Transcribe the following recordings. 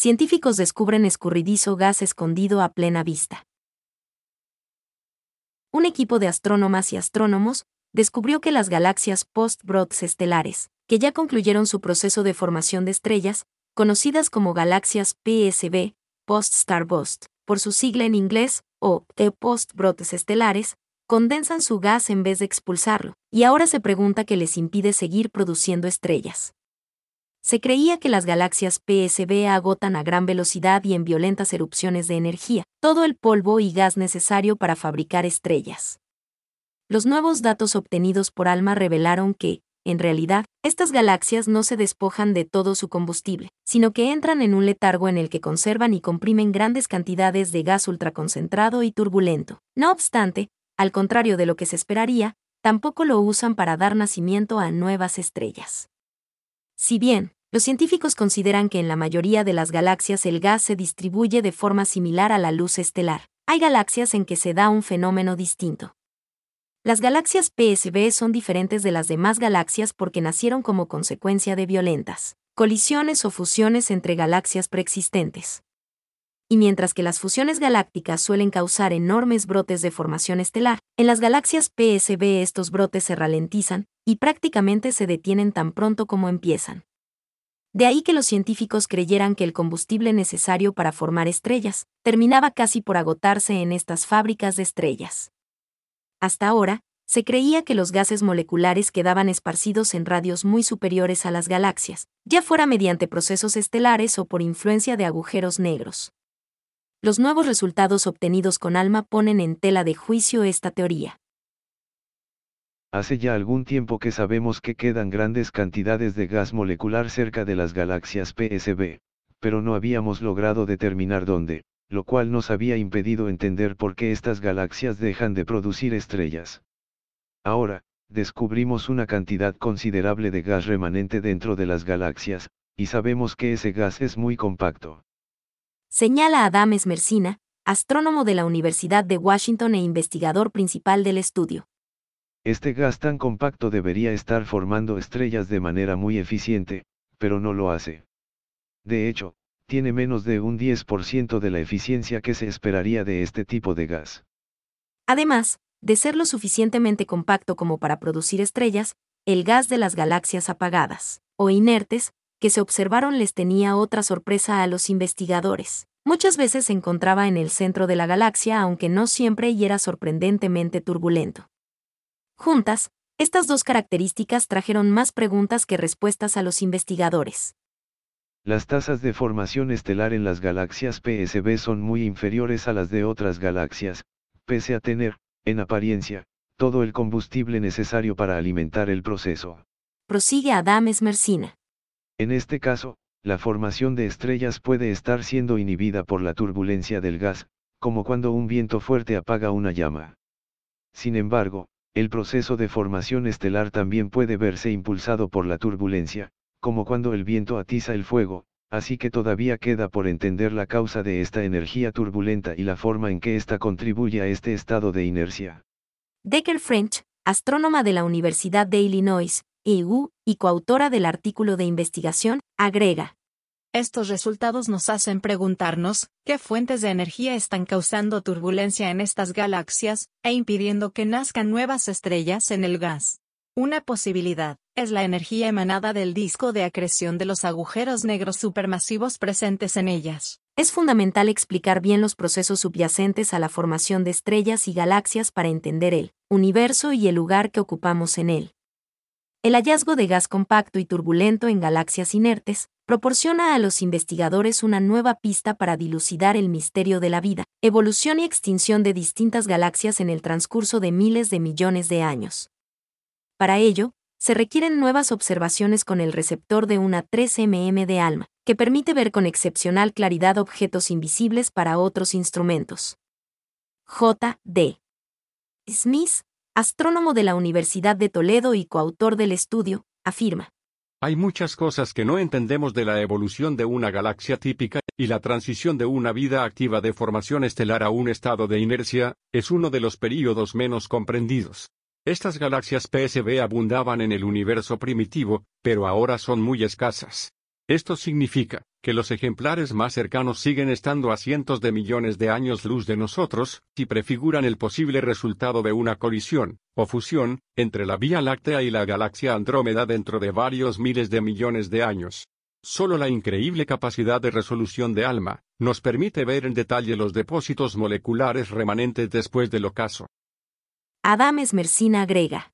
científicos descubren escurridizo gas escondido a plena vista. Un equipo de astrónomas y astrónomos descubrió que las galaxias post-Brods estelares, que ya concluyeron su proceso de formación de estrellas, conocidas como galaxias PSB, post-starburst, por su sigla en inglés, o T post-brotes estelares, condensan su gas en vez de expulsarlo, y ahora se pregunta qué les impide seguir produciendo estrellas. Se creía que las galaxias PSB agotan a gran velocidad y en violentas erupciones de energía todo el polvo y gas necesario para fabricar estrellas. Los nuevos datos obtenidos por ALMA revelaron que, en realidad, estas galaxias no se despojan de todo su combustible, sino que entran en un letargo en el que conservan y comprimen grandes cantidades de gas ultraconcentrado y turbulento. No obstante, al contrario de lo que se esperaría, tampoco lo usan para dar nacimiento a nuevas estrellas. Si bien, los científicos consideran que en la mayoría de las galaxias el gas se distribuye de forma similar a la luz estelar, hay galaxias en que se da un fenómeno distinto. Las galaxias PSB son diferentes de las demás galaxias porque nacieron como consecuencia de violentas colisiones o fusiones entre galaxias preexistentes y mientras que las fusiones galácticas suelen causar enormes brotes de formación estelar, en las galaxias PSB estos brotes se ralentizan y prácticamente se detienen tan pronto como empiezan. De ahí que los científicos creyeran que el combustible necesario para formar estrellas terminaba casi por agotarse en estas fábricas de estrellas. Hasta ahora, se creía que los gases moleculares quedaban esparcidos en radios muy superiores a las galaxias, ya fuera mediante procesos estelares o por influencia de agujeros negros los nuevos resultados obtenidos con ALMA ponen en tela de juicio esta teoría. Hace ya algún tiempo que sabemos que quedan grandes cantidades de gas molecular cerca de las galaxias PSB, pero no habíamos logrado determinar dónde, lo cual nos había impedido entender por qué estas galaxias dejan de producir estrellas. Ahora, descubrimos una cantidad considerable de gas remanente dentro de las galaxias, y sabemos que ese gas es muy compacto señala Adam Esmercina, astrónomo de la Universidad de Washington e investigador principal del estudio. Este gas tan compacto debería estar formando estrellas de manera muy eficiente, pero no lo hace. De hecho, tiene menos de un 10% de la eficiencia que se esperaría de este tipo de gas. Además, de ser lo suficientemente compacto como para producir estrellas, el gas de las galaxias apagadas, o inertes, que se observaron les tenía otra sorpresa a los investigadores. Muchas veces se encontraba en el centro de la galaxia, aunque no siempre y era sorprendentemente turbulento. Juntas, estas dos características trajeron más preguntas que respuestas a los investigadores. Las tasas de formación estelar en las galaxias PSB son muy inferiores a las de otras galaxias, pese a tener, en apariencia, todo el combustible necesario para alimentar el proceso. Prosigue Adam Esmercina. En este caso, la formación de estrellas puede estar siendo inhibida por la turbulencia del gas, como cuando un viento fuerte apaga una llama. Sin embargo, el proceso de formación estelar también puede verse impulsado por la turbulencia, como cuando el viento atiza el fuego, así que todavía queda por entender la causa de esta energía turbulenta y la forma en que ésta contribuye a este estado de inercia. Decker French, astrónoma de la Universidad de Illinois, EU, y coautora del artículo de investigación, agrega. Estos resultados nos hacen preguntarnos, ¿qué fuentes de energía están causando turbulencia en estas galaxias, e impidiendo que nazcan nuevas estrellas en el gas? Una posibilidad, es la energía emanada del disco de acreción de los agujeros negros supermasivos presentes en ellas. Es fundamental explicar bien los procesos subyacentes a la formación de estrellas y galaxias para entender el universo y el lugar que ocupamos en él. El hallazgo de gas compacto y turbulento en galaxias inertes proporciona a los investigadores una nueva pista para dilucidar el misterio de la vida, evolución y extinción de distintas galaxias en el transcurso de miles de millones de años. Para ello, se requieren nuevas observaciones con el receptor de una 3mm de ALMA, que permite ver con excepcional claridad objetos invisibles para otros instrumentos. J. D. Smith, astrónomo de la Universidad de Toledo y coautor del estudio, afirma. Hay muchas cosas que no entendemos de la evolución de una galaxia típica, y la transición de una vida activa de formación estelar a un estado de inercia, es uno de los períodos menos comprendidos. Estas galaxias PSB abundaban en el universo primitivo, pero ahora son muy escasas. Esto significa que los ejemplares más cercanos siguen estando a cientos de millones de años luz de nosotros, y prefiguran el posible resultado de una colisión, o fusión, entre la Vía Láctea y la galaxia Andrómeda dentro de varios miles de millones de años. Solo la increíble capacidad de resolución de ALMA nos permite ver en detalle los depósitos moleculares remanentes después del ocaso. Adam Esmercina agrega.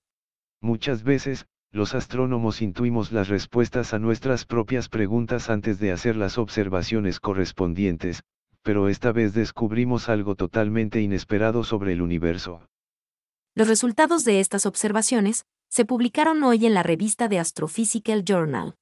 Muchas veces, los astrónomos intuimos las respuestas a nuestras propias preguntas antes de hacer las observaciones correspondientes, pero esta vez descubrimos algo totalmente inesperado sobre el universo. Los resultados de estas observaciones se publicaron hoy en la revista de Astrophysical Journal.